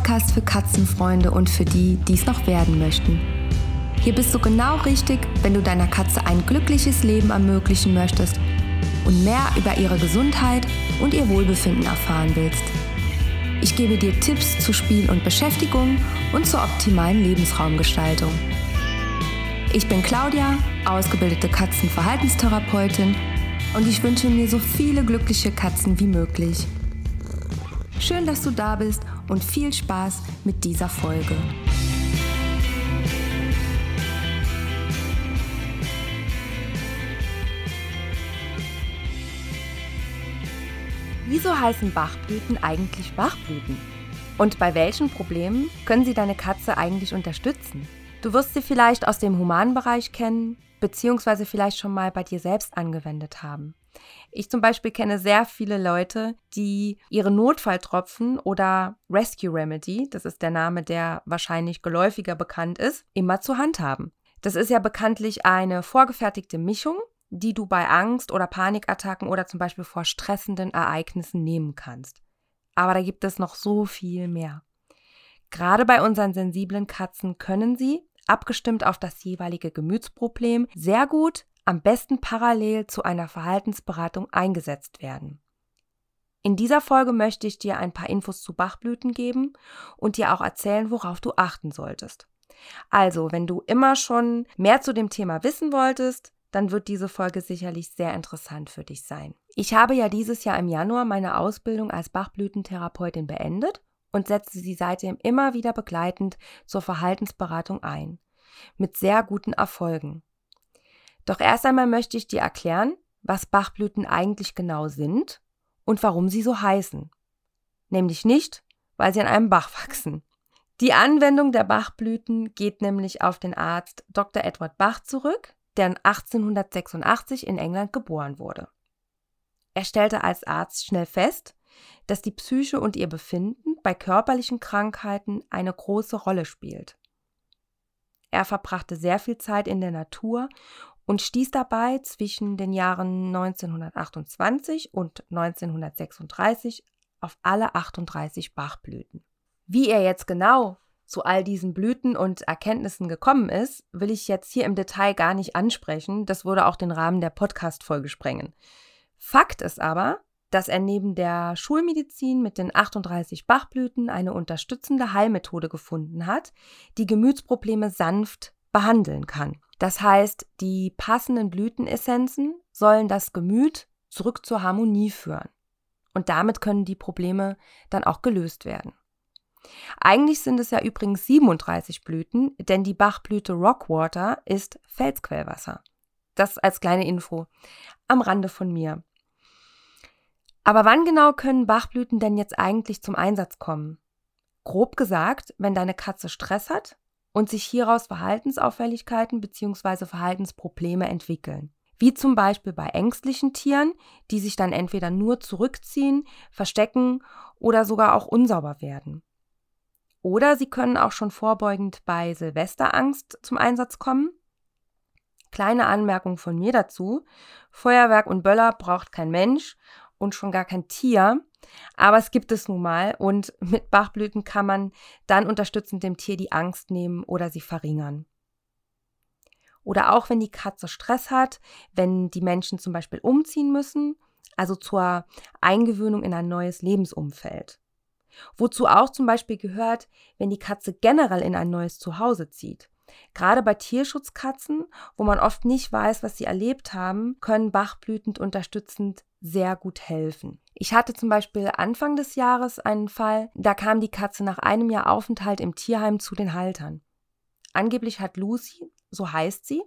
Podcast für Katzenfreunde und für die, die es noch werden möchten. Hier bist du genau richtig, wenn du deiner Katze ein glückliches Leben ermöglichen möchtest und mehr über ihre Gesundheit und ihr Wohlbefinden erfahren willst. Ich gebe dir Tipps zu Spiel und Beschäftigung und zur optimalen Lebensraumgestaltung. Ich bin Claudia, ausgebildete Katzenverhaltenstherapeutin und ich wünsche mir so viele glückliche Katzen wie möglich. Schön, dass du da bist und viel Spaß mit dieser Folge. Wieso heißen Bachblüten eigentlich Bachblüten? Und bei welchen Problemen können sie deine Katze eigentlich unterstützen? Du wirst sie vielleicht aus dem Humanbereich kennen, beziehungsweise vielleicht schon mal bei dir selbst angewendet haben. Ich zum Beispiel kenne sehr viele Leute, die ihre Notfalltropfen oder Rescue Remedy, das ist der Name, der wahrscheinlich geläufiger bekannt ist, immer zur Hand haben. Das ist ja bekanntlich eine vorgefertigte Mischung, die du bei Angst oder Panikattacken oder zum Beispiel vor stressenden Ereignissen nehmen kannst. Aber da gibt es noch so viel mehr. Gerade bei unseren sensiblen Katzen können sie, abgestimmt auf das jeweilige Gemütsproblem, sehr gut, am besten parallel zu einer Verhaltensberatung eingesetzt werden. In dieser Folge möchte ich dir ein paar Infos zu Bachblüten geben und dir auch erzählen, worauf du achten solltest. Also, wenn du immer schon mehr zu dem Thema wissen wolltest, dann wird diese Folge sicherlich sehr interessant für dich sein. Ich habe ja dieses Jahr im Januar meine Ausbildung als Bachblütentherapeutin beendet und setze sie seitdem immer wieder begleitend zur Verhaltensberatung ein. Mit sehr guten Erfolgen. Doch erst einmal möchte ich dir erklären, was Bachblüten eigentlich genau sind und warum sie so heißen. Nämlich nicht, weil sie an einem Bach wachsen. Die Anwendung der Bachblüten geht nämlich auf den Arzt Dr. Edward Bach zurück, der 1886 in England geboren wurde. Er stellte als Arzt schnell fest, dass die Psyche und ihr Befinden bei körperlichen Krankheiten eine große Rolle spielt. Er verbrachte sehr viel Zeit in der Natur und stieß dabei zwischen den Jahren 1928 und 1936 auf alle 38 Bachblüten. Wie er jetzt genau zu all diesen Blüten und Erkenntnissen gekommen ist, will ich jetzt hier im Detail gar nicht ansprechen. Das würde auch den Rahmen der Podcast-Folge sprengen. Fakt ist aber, dass er neben der Schulmedizin mit den 38 Bachblüten eine unterstützende Heilmethode gefunden hat, die Gemütsprobleme sanft behandeln kann. Das heißt, die passenden Blütenessenzen sollen das Gemüt zurück zur Harmonie führen. Und damit können die Probleme dann auch gelöst werden. Eigentlich sind es ja übrigens 37 Blüten, denn die Bachblüte Rockwater ist Felsquellwasser. Das als kleine Info am Rande von mir. Aber wann genau können Bachblüten denn jetzt eigentlich zum Einsatz kommen? Grob gesagt, wenn deine Katze Stress hat und sich hieraus Verhaltensauffälligkeiten bzw. Verhaltensprobleme entwickeln. Wie zum Beispiel bei ängstlichen Tieren, die sich dann entweder nur zurückziehen, verstecken oder sogar auch unsauber werden. Oder sie können auch schon vorbeugend bei Silvesterangst zum Einsatz kommen. Kleine Anmerkung von mir dazu. Feuerwerk und Böller braucht kein Mensch und schon gar kein Tier. Aber es gibt es nun mal und mit Bachblüten kann man dann unterstützend dem Tier die Angst nehmen oder sie verringern. Oder auch wenn die Katze Stress hat, wenn die Menschen zum Beispiel umziehen müssen, also zur Eingewöhnung in ein neues Lebensumfeld. Wozu auch zum Beispiel gehört, wenn die Katze generell in ein neues Zuhause zieht. Gerade bei Tierschutzkatzen, wo man oft nicht weiß, was sie erlebt haben, können Bachblüten unterstützend sehr gut helfen. Ich hatte zum Beispiel Anfang des Jahres einen Fall, da kam die Katze nach einem Jahr Aufenthalt im Tierheim zu den Haltern. Angeblich hat Lucy, so heißt sie,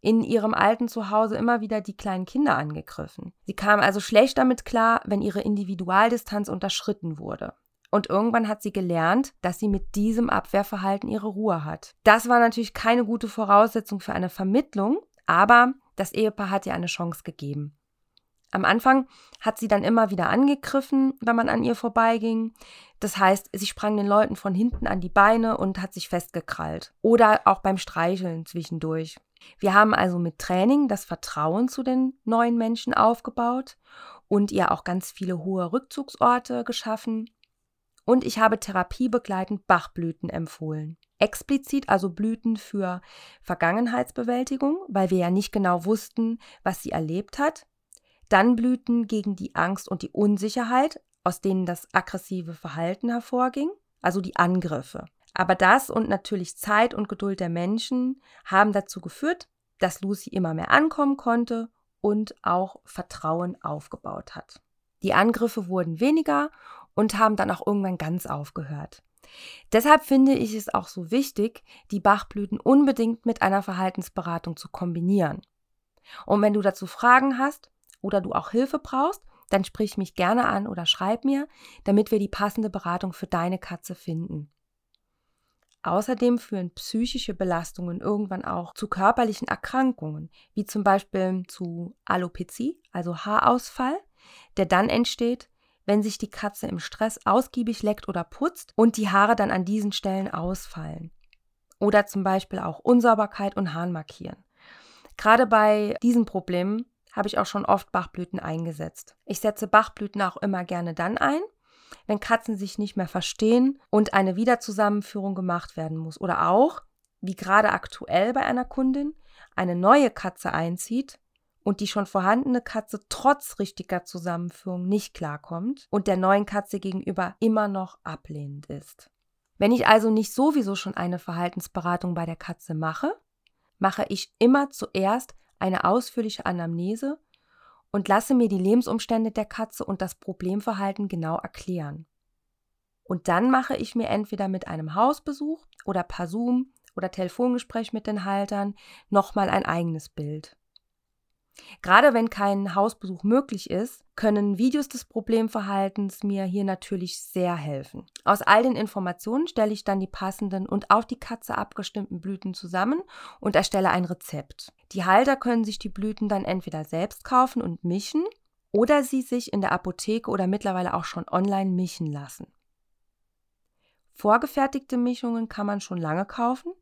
in ihrem alten Zuhause immer wieder die kleinen Kinder angegriffen. Sie kam also schlecht damit klar, wenn ihre Individualdistanz unterschritten wurde. Und irgendwann hat sie gelernt, dass sie mit diesem Abwehrverhalten ihre Ruhe hat. Das war natürlich keine gute Voraussetzung für eine Vermittlung, aber das Ehepaar hat ihr eine Chance gegeben. Am Anfang hat sie dann immer wieder angegriffen, wenn man an ihr vorbeiging. Das heißt, sie sprang den Leuten von hinten an die Beine und hat sich festgekrallt. Oder auch beim Streicheln zwischendurch. Wir haben also mit Training das Vertrauen zu den neuen Menschen aufgebaut und ihr auch ganz viele hohe Rückzugsorte geschaffen. Und ich habe therapiebegleitend Bachblüten empfohlen. Explizit also Blüten für Vergangenheitsbewältigung, weil wir ja nicht genau wussten, was sie erlebt hat. Dann Blüten gegen die Angst und die Unsicherheit, aus denen das aggressive Verhalten hervorging, also die Angriffe. Aber das und natürlich Zeit und Geduld der Menschen haben dazu geführt, dass Lucy immer mehr ankommen konnte und auch Vertrauen aufgebaut hat. Die Angriffe wurden weniger und haben dann auch irgendwann ganz aufgehört. Deshalb finde ich es auch so wichtig, die Bachblüten unbedingt mit einer Verhaltensberatung zu kombinieren. Und wenn du dazu Fragen hast oder du auch Hilfe brauchst, dann sprich mich gerne an oder schreib mir, damit wir die passende Beratung für deine Katze finden. Außerdem führen psychische Belastungen irgendwann auch zu körperlichen Erkrankungen, wie zum Beispiel zu Alopezie, also Haarausfall, der dann entsteht, wenn sich die Katze im Stress ausgiebig leckt oder putzt und die Haare dann an diesen Stellen ausfallen. Oder zum Beispiel auch Unsauberkeit und Harnmarkieren. Gerade bei diesen Problemen habe ich auch schon oft Bachblüten eingesetzt. Ich setze Bachblüten auch immer gerne dann ein, wenn Katzen sich nicht mehr verstehen und eine Wiederzusammenführung gemacht werden muss. Oder auch, wie gerade aktuell bei einer Kundin, eine neue Katze einzieht und die schon vorhandene Katze trotz richtiger Zusammenführung nicht klarkommt und der neuen Katze gegenüber immer noch ablehnend ist. Wenn ich also nicht sowieso schon eine Verhaltensberatung bei der Katze mache, mache ich immer zuerst eine ausführliche Anamnese und lasse mir die Lebensumstände der Katze und das Problemverhalten genau erklären. Und dann mache ich mir entweder mit einem Hausbesuch oder per Zoom oder Telefongespräch mit den Haltern nochmal ein eigenes Bild. Gerade wenn kein Hausbesuch möglich ist, können Videos des Problemverhaltens mir hier natürlich sehr helfen. Aus all den Informationen stelle ich dann die passenden und auf die Katze abgestimmten Blüten zusammen und erstelle ein Rezept. Die Halter können sich die Blüten dann entweder selbst kaufen und mischen oder sie sich in der Apotheke oder mittlerweile auch schon online mischen lassen. Vorgefertigte Mischungen kann man schon lange kaufen,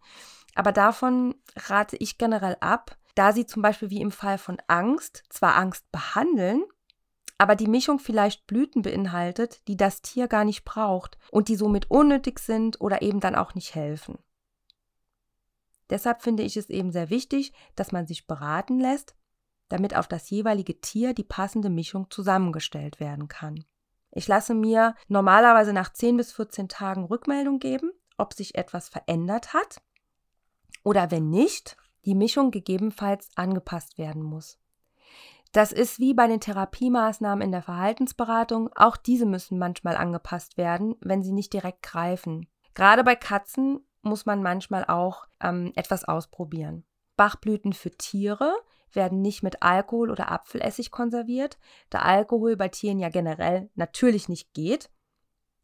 aber davon rate ich generell ab, da sie zum Beispiel wie im Fall von Angst zwar Angst behandeln, aber die Mischung vielleicht Blüten beinhaltet, die das Tier gar nicht braucht und die somit unnötig sind oder eben dann auch nicht helfen. Deshalb finde ich es eben sehr wichtig, dass man sich beraten lässt, damit auf das jeweilige Tier die passende Mischung zusammengestellt werden kann. Ich lasse mir normalerweise nach 10 bis 14 Tagen Rückmeldung geben, ob sich etwas verändert hat oder wenn nicht, die Mischung gegebenenfalls angepasst werden muss. Das ist wie bei den Therapiemaßnahmen in der Verhaltensberatung, auch diese müssen manchmal angepasst werden, wenn sie nicht direkt greifen. Gerade bei Katzen muss man manchmal auch ähm, etwas ausprobieren. Bachblüten für Tiere werden nicht mit Alkohol oder Apfelessig konserviert, da Alkohol bei Tieren ja generell natürlich nicht geht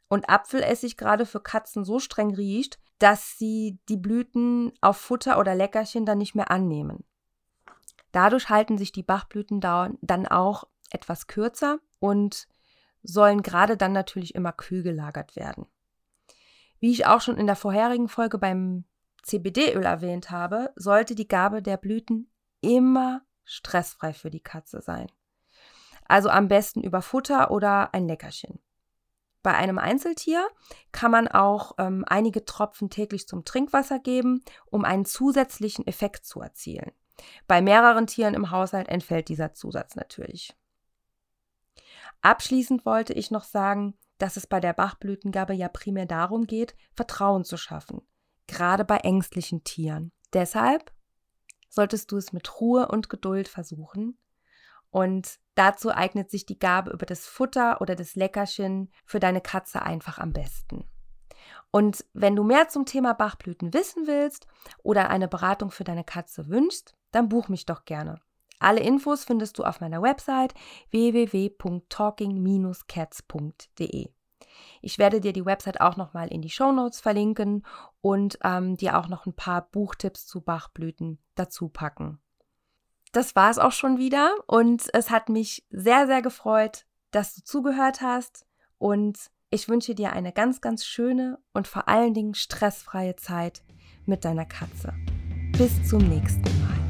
und Apfelessig gerade für Katzen so streng riecht, dass sie die Blüten auf Futter oder Leckerchen dann nicht mehr annehmen. Dadurch halten sich die Bachblüten dann auch etwas kürzer und sollen gerade dann natürlich immer kühl gelagert werden. Wie ich auch schon in der vorherigen Folge beim CBD-Öl erwähnt habe, sollte die Gabe der Blüten immer stressfrei für die Katze sein. Also am besten über Futter oder ein Leckerchen. Bei einem Einzeltier kann man auch ähm, einige Tropfen täglich zum Trinkwasser geben, um einen zusätzlichen Effekt zu erzielen. Bei mehreren Tieren im Haushalt entfällt dieser Zusatz natürlich. Abschließend wollte ich noch sagen, dass es bei der Bachblütengabe ja primär darum geht, Vertrauen zu schaffen, gerade bei ängstlichen Tieren. Deshalb solltest du es mit Ruhe und Geduld versuchen und dazu eignet sich die Gabe über das Futter oder das Leckerchen für deine Katze einfach am besten. Und wenn du mehr zum Thema Bachblüten wissen willst oder eine Beratung für deine Katze wünschst, dann buch mich doch gerne. Alle Infos findest du auf meiner Website www.talking-cats.de. Ich werde dir die Website auch nochmal in die Show Notes verlinken und ähm, dir auch noch ein paar Buchtipps zu Bachblüten dazu packen das war es auch schon wieder und es hat mich sehr, sehr gefreut, dass du zugehört hast und ich wünsche dir eine ganz, ganz schöne und vor allen Dingen stressfreie Zeit mit deiner Katze. Bis zum nächsten Mal.